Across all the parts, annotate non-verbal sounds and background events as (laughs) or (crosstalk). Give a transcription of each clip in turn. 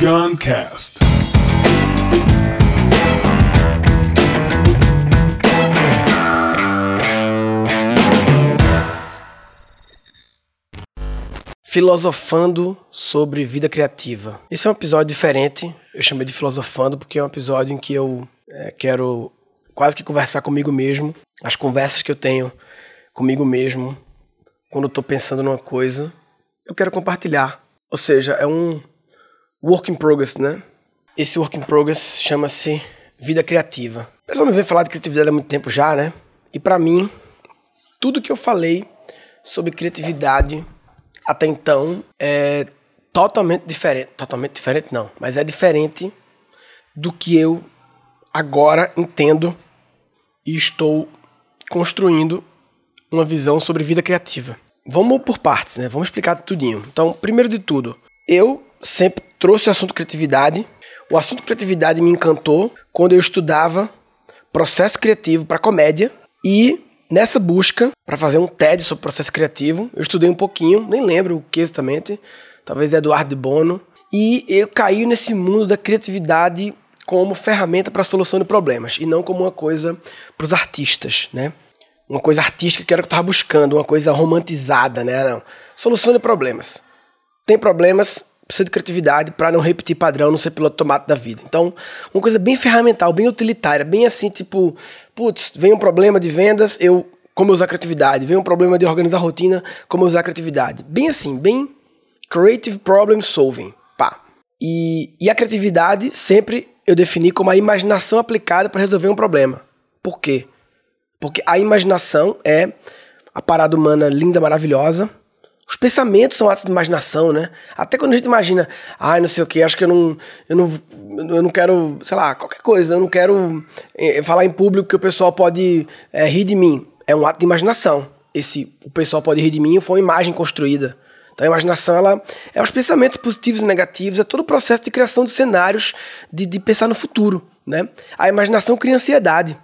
Guncast. Filosofando sobre vida criativa. Esse é um episódio diferente. Eu chamei de Filosofando porque é um episódio em que eu é, quero quase que conversar comigo mesmo. As conversas que eu tenho comigo mesmo quando eu tô pensando numa coisa, eu quero compartilhar. Ou seja, é um work in progress, né? Esse work in progress chama-se vida criativa. O pessoal me vem falar de criatividade há muito tempo já, né? E para mim, tudo que eu falei sobre criatividade até então é totalmente diferente. Totalmente diferente não, mas é diferente do que eu agora entendo e estou construindo uma visão sobre vida criativa. Vamos por partes, né? Vamos explicar tudinho. Então, primeiro de tudo, eu sempre trouxe o assunto criatividade. O assunto criatividade me encantou quando eu estudava processo criativo para comédia e nessa busca para fazer um TED sobre processo criativo, eu estudei um pouquinho, nem lembro o que exatamente, talvez Eduardo Bono, e eu caí nesse mundo da criatividade como ferramenta para solução de problemas e não como uma coisa para os artistas, né? uma coisa artística que era o que eu estava buscando, uma coisa romantizada, né? Não. Solução de problemas. Tem problemas, precisa de criatividade para não repetir padrão, não ser piloto tomate da vida. Então, uma coisa bem ferramental, bem utilitária, bem assim, tipo, putz, vem um problema de vendas, eu como usar criatividade, vem um problema de organizar rotina, como usar criatividade. Bem assim, bem creative problem solving, pá. E, e a criatividade sempre eu defini como a imaginação aplicada para resolver um problema. Por quê? Porque a imaginação é a parada humana linda, maravilhosa. Os pensamentos são atos de imaginação, né? Até quando a gente imagina, ai, ah, não sei o que, acho que eu não, eu não, eu não quero, sei lá, qualquer coisa, eu não quero eh, falar em público que o pessoal pode eh, rir de mim. É um ato de imaginação. Esse, o pessoal pode rir de mim foi uma imagem construída. Então a imaginação ela é os pensamentos positivos e negativos, é todo o processo de criação de cenários, de, de pensar no futuro, né? A imaginação cria ansiedade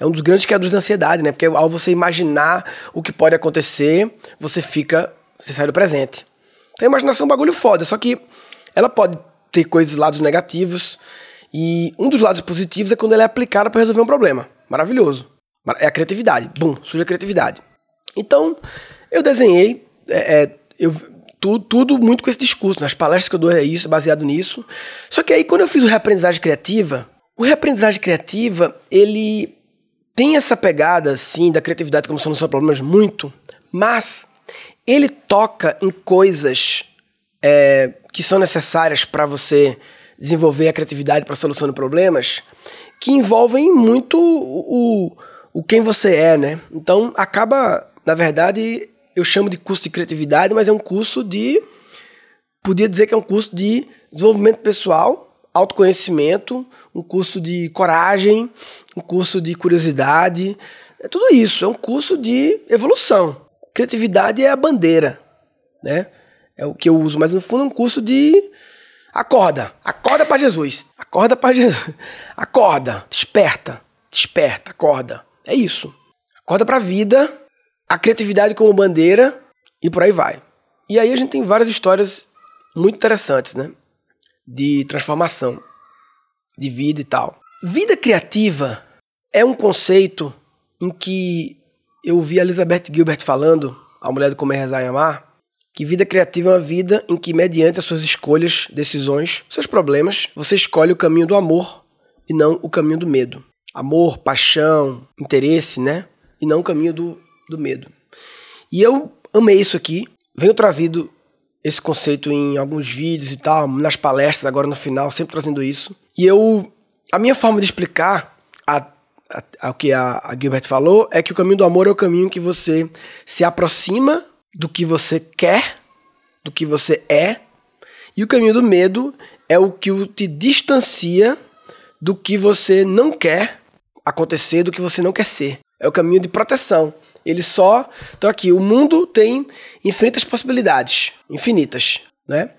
é um dos grandes criadores da ansiedade, né? Porque ao você imaginar o que pode acontecer, você fica. Você sai do presente. Então a imaginação é um bagulho foda, só que ela pode ter coisas, lados negativos. E um dos lados positivos é quando ela é aplicada para resolver um problema. Maravilhoso. É a criatividade. Bum, surge a criatividade. Então, eu desenhei é, é, eu, tudo, tudo muito com esse discurso. Nas palestras que eu dou é isso, baseado nisso. Só que aí, quando eu fiz o reaprendizagem criativa, o reaprendizagem criativa, ele tem essa pegada, assim, da criatividade como solução de problemas muito, mas ele toca em coisas é, que são necessárias para você desenvolver a criatividade para de problemas que envolvem muito o, o, o quem você é, né? Então acaba, na verdade, eu chamo de curso de criatividade, mas é um curso de. Podia dizer que é um curso de desenvolvimento pessoal autoconhecimento, um curso de coragem, um curso de curiosidade. É tudo isso, é um curso de evolução. Criatividade é a bandeira, né? É o que eu uso, mas no fundo é um curso de acorda, acorda para Jesus. Acorda para Jesus. (laughs) Acorda, desperta, desperta, acorda. É isso. Acorda para a vida, a criatividade como bandeira e por aí vai. E aí a gente tem várias histórias muito interessantes, né? de transformação de vida e tal. Vida criativa é um conceito em que eu ouvi a Elizabeth Gilbert falando, a mulher do Comer, Rezar e Amar, que vida criativa é uma vida em que, mediante as suas escolhas, decisões, seus problemas, você escolhe o caminho do amor e não o caminho do medo. Amor, paixão, interesse, né? E não o caminho do, do medo. E eu amei isso aqui. Venho trazido esse conceito em alguns vídeos e tal, nas palestras agora no final, sempre trazendo isso. E eu, a minha forma de explicar a, a, a, o que a, a Gilbert falou é que o caminho do amor é o caminho que você se aproxima do que você quer, do que você é, e o caminho do medo é o que te distancia do que você não quer acontecer, do que você não quer ser. É o caminho de proteção. Ele só. Então, aqui, o mundo tem infinitas possibilidades. Infinitas, né?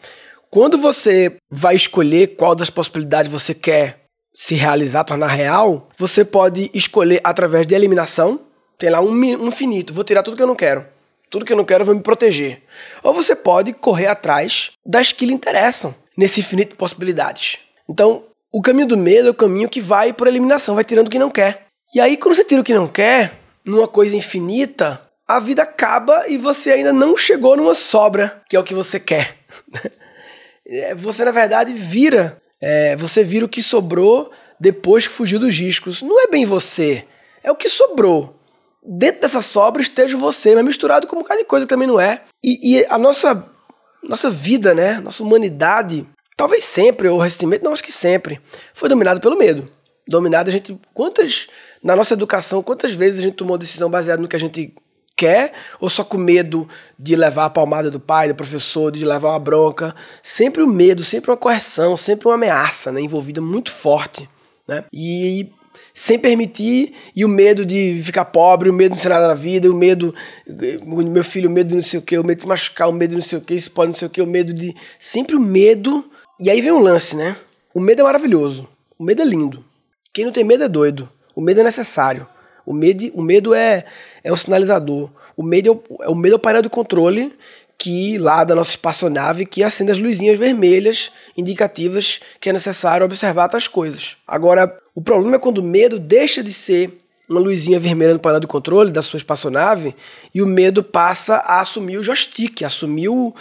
Quando você vai escolher qual das possibilidades você quer se realizar, tornar real, você pode escolher através de eliminação. Tem lá um, infinito. Vou tirar tudo que eu não quero. Tudo que eu não quero, eu vou me proteger. Ou você pode correr atrás das que lhe interessam. nesse infinito de possibilidades. Então, o caminho do medo é o caminho que vai por eliminação, vai tirando o que não quer. E aí, quando você tira o que não quer, numa coisa infinita, a vida acaba e você ainda não chegou numa sobra, que é o que você quer. (laughs) É, você, na verdade, vira. É, você vira o que sobrou depois que fugiu dos riscos. Não é bem você, é o que sobrou. Dentro dessa sobra esteja você, mas misturado com um bocado de coisa que também não é. E, e a nossa, nossa vida, né? Nossa humanidade, talvez sempre, ou recentemente, não acho que sempre, foi dominada pelo medo. Dominada, a gente. Quantas. Na nossa educação, quantas vezes a gente tomou decisão baseada no que a gente quer ou só com medo de levar a palmada do pai, do professor, de levar uma bronca. Sempre o medo, sempre uma correção, sempre uma ameaça né, envolvida muito forte. Né? E sem permitir, e o medo de ficar pobre, o medo de não ser nada na vida, o medo, meu filho, o medo de não sei o que, o medo de machucar, o medo de não sei o que, isso pode não sei o que, o medo de. Sempre o medo. E aí vem um lance, né? O medo é maravilhoso. O medo é lindo. Quem não tem medo é doido. O medo é necessário. O medo, o medo é, é um sinalizador. O medo é o, é o medo é o painel de controle que lá da nossa espaçonave que acende as luzinhas vermelhas indicativas que é necessário observar tais coisas. Agora, o problema é quando o medo deixa de ser uma luzinha vermelha no painel de controle da sua espaçonave e o medo passa a assumir o joystick, assumir o,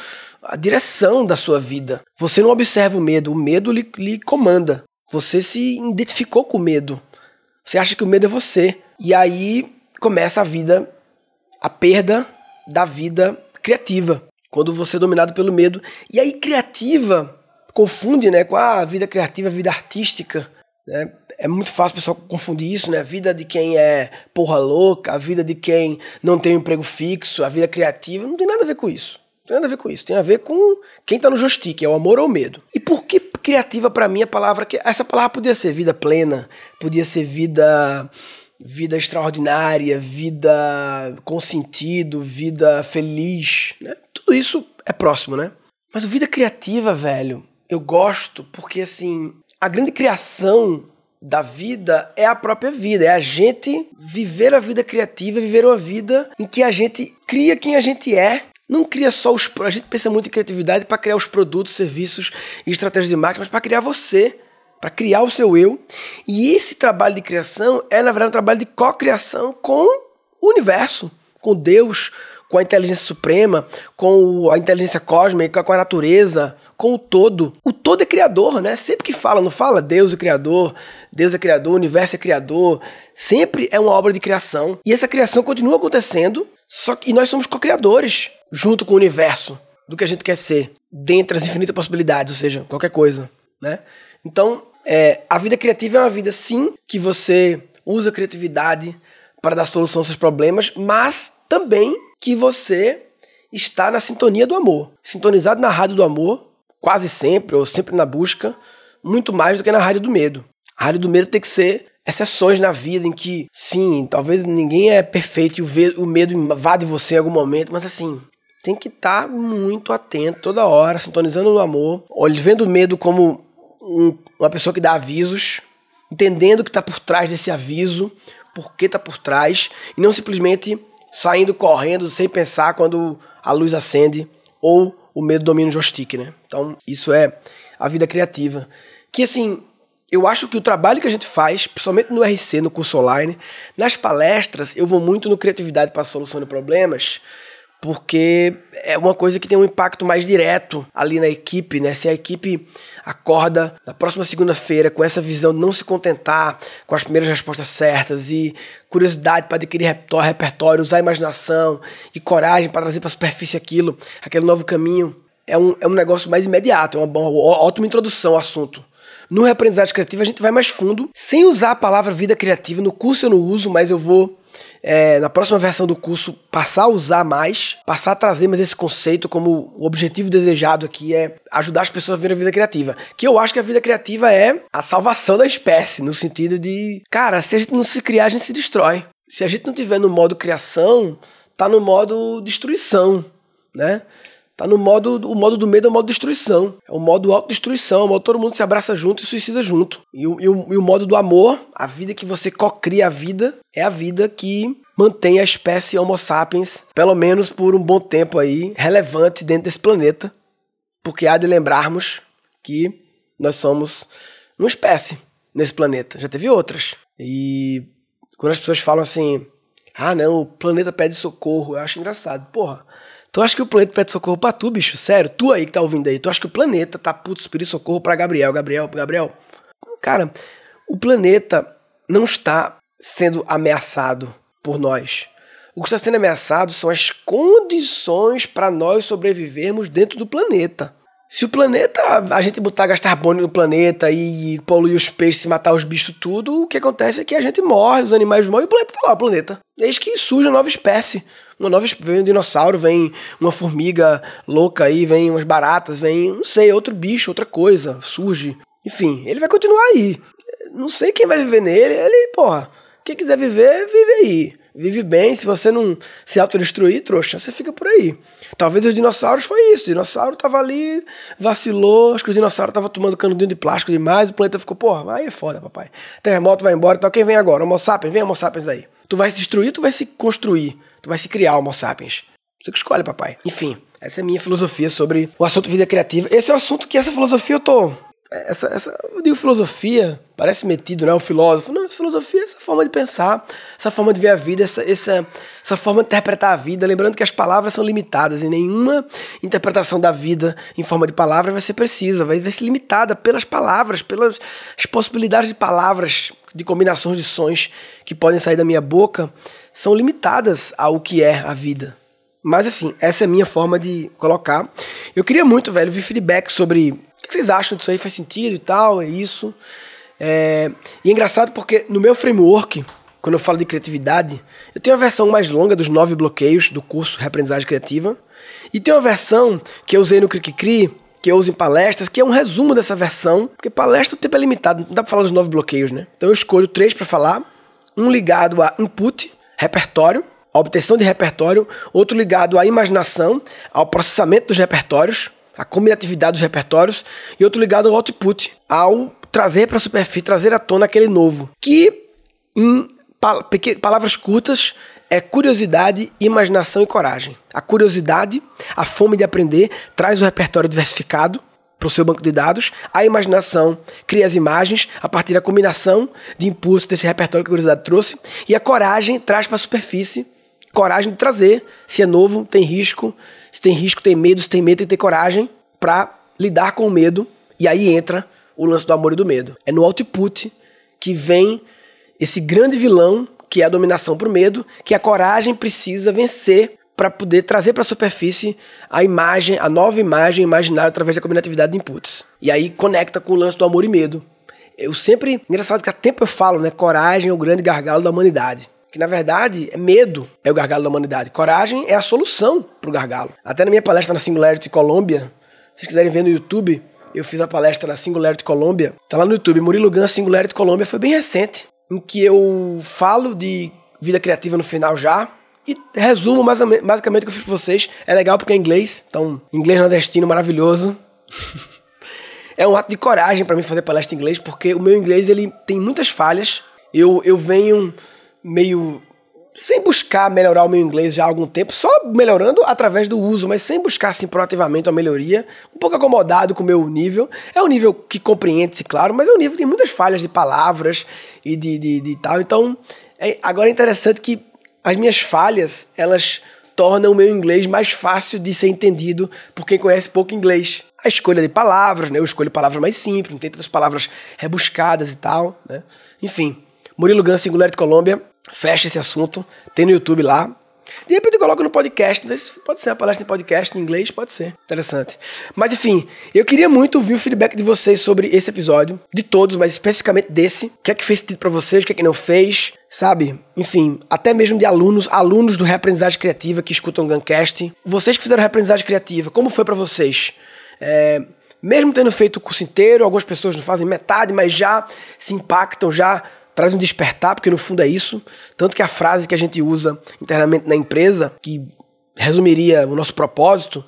a direção da sua vida. Você não observa o medo, o medo lhe, lhe comanda. Você se identificou com o medo. Você acha que o medo é você. E aí começa a vida, a perda da vida criativa. Quando você é dominado pelo medo. E aí, criativa confunde né, com a vida criativa, a vida artística. Né? É muito fácil o pessoal confundir isso, né? A vida de quem é porra louca, a vida de quem não tem um emprego fixo, a vida criativa. Não tem nada a ver com isso. Não tem nada a ver com isso. Tem a ver com quem está no joystick, é o amor ou o medo. E por que criativa para mim a palavra que essa palavra podia ser vida plena, podia ser vida vida extraordinária, vida com sentido, vida feliz, né? Tudo isso é próximo, né? Mas vida criativa, velho, eu gosto porque assim, a grande criação da vida é a própria vida, é a gente viver a vida criativa, viver uma vida em que a gente cria quem a gente é. Não cria só os. A gente pensa muito em criatividade para criar os produtos, serviços e estratégias de marketing, mas para criar você para criar o seu eu. E esse trabalho de criação é, na verdade, um trabalho de co-criação com o universo, com Deus, com a inteligência suprema, com a inteligência cósmica, com a natureza, com o todo. O todo é criador, né? Sempre que fala, não fala Deus é criador, Deus é criador, o universo é criador. Sempre é uma obra de criação. E essa criação continua acontecendo, só que nós somos co-criadores junto com o universo do que a gente quer ser, dentre as infinitas possibilidades, ou seja, qualquer coisa, né? Então, é, a vida criativa é uma vida, sim, que você usa a criatividade para dar solução aos seus problemas, mas também que você está na sintonia do amor. Sintonizado na rádio do amor, quase sempre, ou sempre na busca, muito mais do que na rádio do medo. A rádio do medo tem que ser exceções na vida em que, sim, talvez ninguém é perfeito e o medo invade você em algum momento, mas assim, tem que estar tá muito atento toda hora, sintonizando no amor, vendo o medo como um, uma pessoa que dá avisos, entendendo o que está por trás desse aviso, por que está por trás, e não simplesmente saindo correndo sem pensar quando a luz acende ou o medo domina o joystick, né? Então, isso é a vida criativa. Que assim, eu acho que o trabalho que a gente faz, principalmente no RC, no curso online, nas palestras, eu vou muito no Criatividade para a Solução de Problemas, porque é uma coisa que tem um impacto mais direto ali na equipe, né? Se a equipe acorda na próxima segunda-feira com essa visão de não se contentar com as primeiras respostas certas e curiosidade para adquirir repertório, usar imaginação e coragem para trazer para a superfície aquilo, aquele novo caminho, é um, é um negócio mais imediato, é uma, boa, ótima introdução ao assunto. No Reaprendizagem Criativa a gente vai mais fundo, sem usar a palavra vida criativa. No curso eu não uso, mas eu vou é, na próxima versão do curso, passar a usar mais, passar a trazer mais esse conceito como o objetivo desejado aqui é ajudar as pessoas a viver a vida criativa. Que eu acho que a vida criativa é a salvação da espécie, no sentido de, cara, se a gente não se criar, a gente se destrói. Se a gente não tiver no modo criação, tá no modo destruição, né? Tá no modo. O modo do medo é o modo destruição. É o modo autodestruição. É o modo todo mundo se abraça junto e suicida junto. E o, e o, e o modo do amor, a vida que você co-cria a vida, é a vida que mantém a espécie Homo sapiens, pelo menos por um bom tempo aí, relevante dentro desse planeta. Porque há de lembrarmos que nós somos uma espécie nesse planeta. Já teve outras. E quando as pessoas falam assim, ah, não, o planeta pede socorro, eu acho engraçado. Porra, tu acha que o planeta pede socorro pra tu, bicho? Sério? Tu aí que tá ouvindo aí, tu acha que o planeta tá puto pedir socorro pra Gabriel, Gabriel, Gabriel? Cara, o planeta não está sendo ameaçado por nós. O que está sendo ameaçado são as condições para nós sobrevivermos dentro do planeta. Se o planeta, a gente botar gastar bônus no planeta e poluir os peixes, matar os bichos tudo, o que acontece é que a gente morre, os animais morrem e o planeta tá lá, o planeta. Eis que surge uma nova espécie. Uma nova vem um dinossauro, vem uma formiga louca aí, vem umas baratas, vem, não sei, outro bicho, outra coisa, surge. Enfim, ele vai continuar aí. Não sei quem vai viver nele, ele, porra, quem quiser viver, vive aí. Vive bem, se você não se autodestruir, trouxa, você fica por aí. Talvez os dinossauros foi isso. O dinossauro tava ali, vacilou, acho que o dinossauro tava tomando canudinho de plástico demais, o planeta ficou, porra, aí é foda, papai. Terremoto vai embora e tal. Quem vem agora? Homo sapiens? Vem Homo sapiens aí. Tu vai se destruir, tu vai se construir. Tu vai se criar Homo sapiens. Você que escolhe, papai. Enfim, essa é a minha filosofia sobre o assunto vida criativa. Esse é o assunto que essa filosofia eu tô essa, essa, eu digo filosofia, parece metido, né? O filósofo. Não, filosofia é essa forma de pensar, essa forma de ver a vida, essa, essa, essa forma de interpretar a vida. Lembrando que as palavras são limitadas e nenhuma interpretação da vida em forma de palavra vai ser precisa, vai, vai ser limitada pelas palavras, pelas possibilidades de palavras, de combinações de sons que podem sair da minha boca, são limitadas ao que é a vida. Mas assim, essa é a minha forma de colocar. Eu queria muito, velho, ver feedback sobre que vocês acham disso aí? Faz sentido e tal? É isso? É... E é engraçado porque no meu framework, quando eu falo de criatividade, eu tenho a versão mais longa dos nove bloqueios do curso Reaprendizagem Criativa. E tem uma versão que eu usei no Cri, que eu uso em palestras, que é um resumo dessa versão, porque palestra o tempo é limitado, não dá pra falar dos nove bloqueios, né? Então eu escolho três para falar, um ligado a input, repertório, a obtenção de repertório, outro ligado à imaginação, ao processamento dos repertórios, a combinatividade dos repertórios, e outro ligado ao output, ao trazer para a superfície, trazer à tona aquele novo, que em palavras curtas é curiosidade, imaginação e coragem. A curiosidade, a fome de aprender, traz o repertório diversificado para o seu banco de dados. A imaginação cria as imagens a partir da combinação de impulsos desse repertório que a curiosidade trouxe. E a coragem traz para a superfície coragem de trazer. Se é novo, tem risco. Se tem risco, tem medo. Se tem medo, tem que ter coragem para lidar com o medo. E aí entra o lance do amor e do medo. É no output que vem esse grande vilão, que é a dominação por medo, que a coragem precisa vencer para poder trazer para a superfície a imagem, a nova imagem imaginária através da combinatividade de inputs. E aí conecta com o lance do amor e medo. Eu sempre, engraçado que há tempo eu falo, né, coragem é o grande gargalo da humanidade que na verdade é medo é o gargalo da humanidade. Coragem é a solução para o gargalo. Até na minha palestra na Singularity Colômbia, se vocês quiserem ver no YouTube, eu fiz a palestra na Singularity Colômbia. Tá lá no YouTube, Murilo Gun Singularity Colômbia, foi bem recente, em que eu falo de vida criativa no final já. E resumo basicamente o que eu fiz pra vocês. É legal porque é inglês, então, inglês nordestino maravilhoso. (laughs) é um ato de coragem para mim fazer palestra em inglês, porque o meu inglês ele tem muitas falhas. Eu, eu venho meio sem buscar melhorar o meu inglês já há algum tempo, só melhorando através do uso, mas sem buscar assim proativamente uma melhoria, um pouco acomodado com o meu nível. É um nível que compreende-se, claro, mas é um nível que tem muitas falhas de palavras e de, de, de tal. Então, é, agora é interessante que as minhas falhas, elas tornam o meu inglês mais fácil de ser entendido por quem conhece pouco inglês. A escolha de palavras, né? Eu escolho palavras mais simples, não tem tantas palavras rebuscadas e tal, né? Enfim, Murilo Gans, Singular de Colômbia, fecha esse assunto, tem no YouTube lá. De repente eu coloco no podcast, pode ser uma palestra em podcast em inglês, pode ser, interessante. Mas enfim, eu queria muito ouvir o feedback de vocês sobre esse episódio, de todos, mas especificamente desse. O que é que fez sentido para vocês, o que é que não fez, sabe? Enfim, até mesmo de alunos, alunos do Reaprendizagem Criativa que escutam o Guncast. Vocês que fizeram Reaprendizagem Criativa, como foi para vocês? É, mesmo tendo feito o curso inteiro, algumas pessoas não fazem metade, mas já se impactam, já traz um despertar, porque no fundo é isso. Tanto que a frase que a gente usa internamente na empresa, que resumiria o nosso propósito,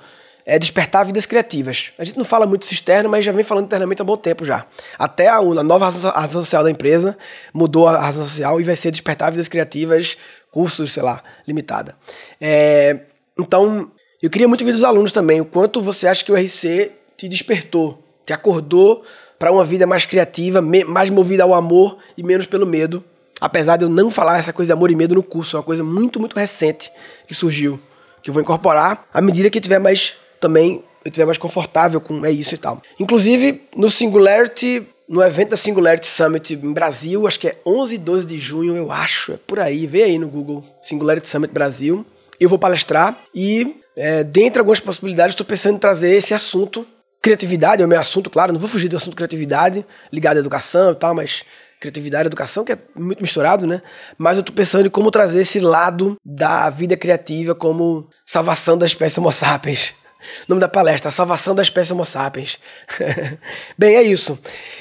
é despertar vidas criativas. A gente não fala muito isso externo, mas já vem falando internamente há bom tempo já. Até a, a nova razão social da empresa mudou a razão social e vai ser despertar vidas criativas, cursos, sei lá, limitada. É, então, eu queria muito ver dos alunos também o quanto você acha que o RC te despertou te acordou para uma vida mais criativa, mais movida ao amor e menos pelo medo. Apesar de eu não falar essa coisa de amor e medo no curso, é uma coisa muito, muito recente que surgiu, que eu vou incorporar à medida que tiver mais também eu tiver mais confortável com é isso e tal. Inclusive, no Singularity, no evento da Singularity Summit em Brasil, acho que é 11 e 12 de junho, eu acho, é por aí, vê aí no Google, Singularity Summit Brasil. Eu vou palestrar e, é, dentre algumas possibilidades, estou pensando em trazer esse assunto Criatividade é o meu assunto, claro, não vou fugir do assunto criatividade, ligado à educação e tal, mas criatividade e educação, que é muito misturado, né? Mas eu tô pensando em como trazer esse lado da vida criativa como salvação da espécie Homo sapiens. O (laughs) nome da palestra, Salvação da Espécie Homo sapiens. (laughs) Bem, é isso.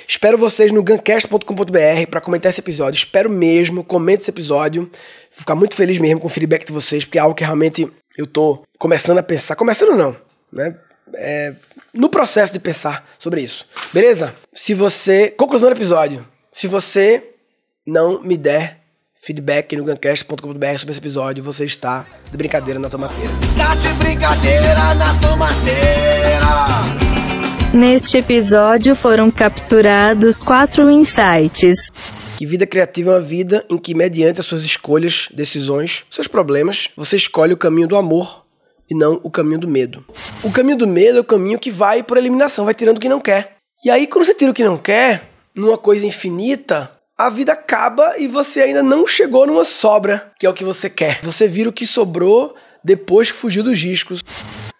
Espero vocês no gancast.com.br para comentar esse episódio. Espero mesmo, comente esse episódio. Vou ficar muito feliz mesmo com o feedback de vocês, porque é algo que realmente eu tô começando a pensar. Começando não, né? É, no processo de pensar sobre isso. Beleza? Se você. Conclusão do episódio. Se você não me der feedback no gancast.com.br sobre esse episódio, você está de brincadeira na tomateira. Tá de brincadeira na tomateira. Neste episódio foram capturados quatro insights. Que vida criativa é uma vida em que, mediante as suas escolhas, decisões, seus problemas, você escolhe o caminho do amor e não o caminho do medo. O caminho do medo é o caminho que vai por eliminação, vai tirando o que não quer. E aí, quando você tira o que não quer, numa coisa infinita, a vida acaba e você ainda não chegou numa sobra, que é o que você quer. Você vira o que sobrou depois que fugiu dos riscos.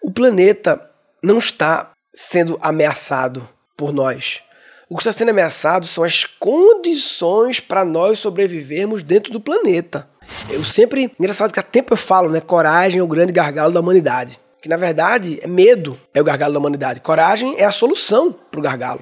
O planeta não está sendo ameaçado por nós. O que está sendo ameaçado são as condições para nós sobrevivermos dentro do planeta. Eu sempre. Engraçado que há tempo eu falo, né? Coragem é o grande gargalo da humanidade. Que na verdade é medo é o gargalo da humanidade. Coragem é a solução para o gargalo.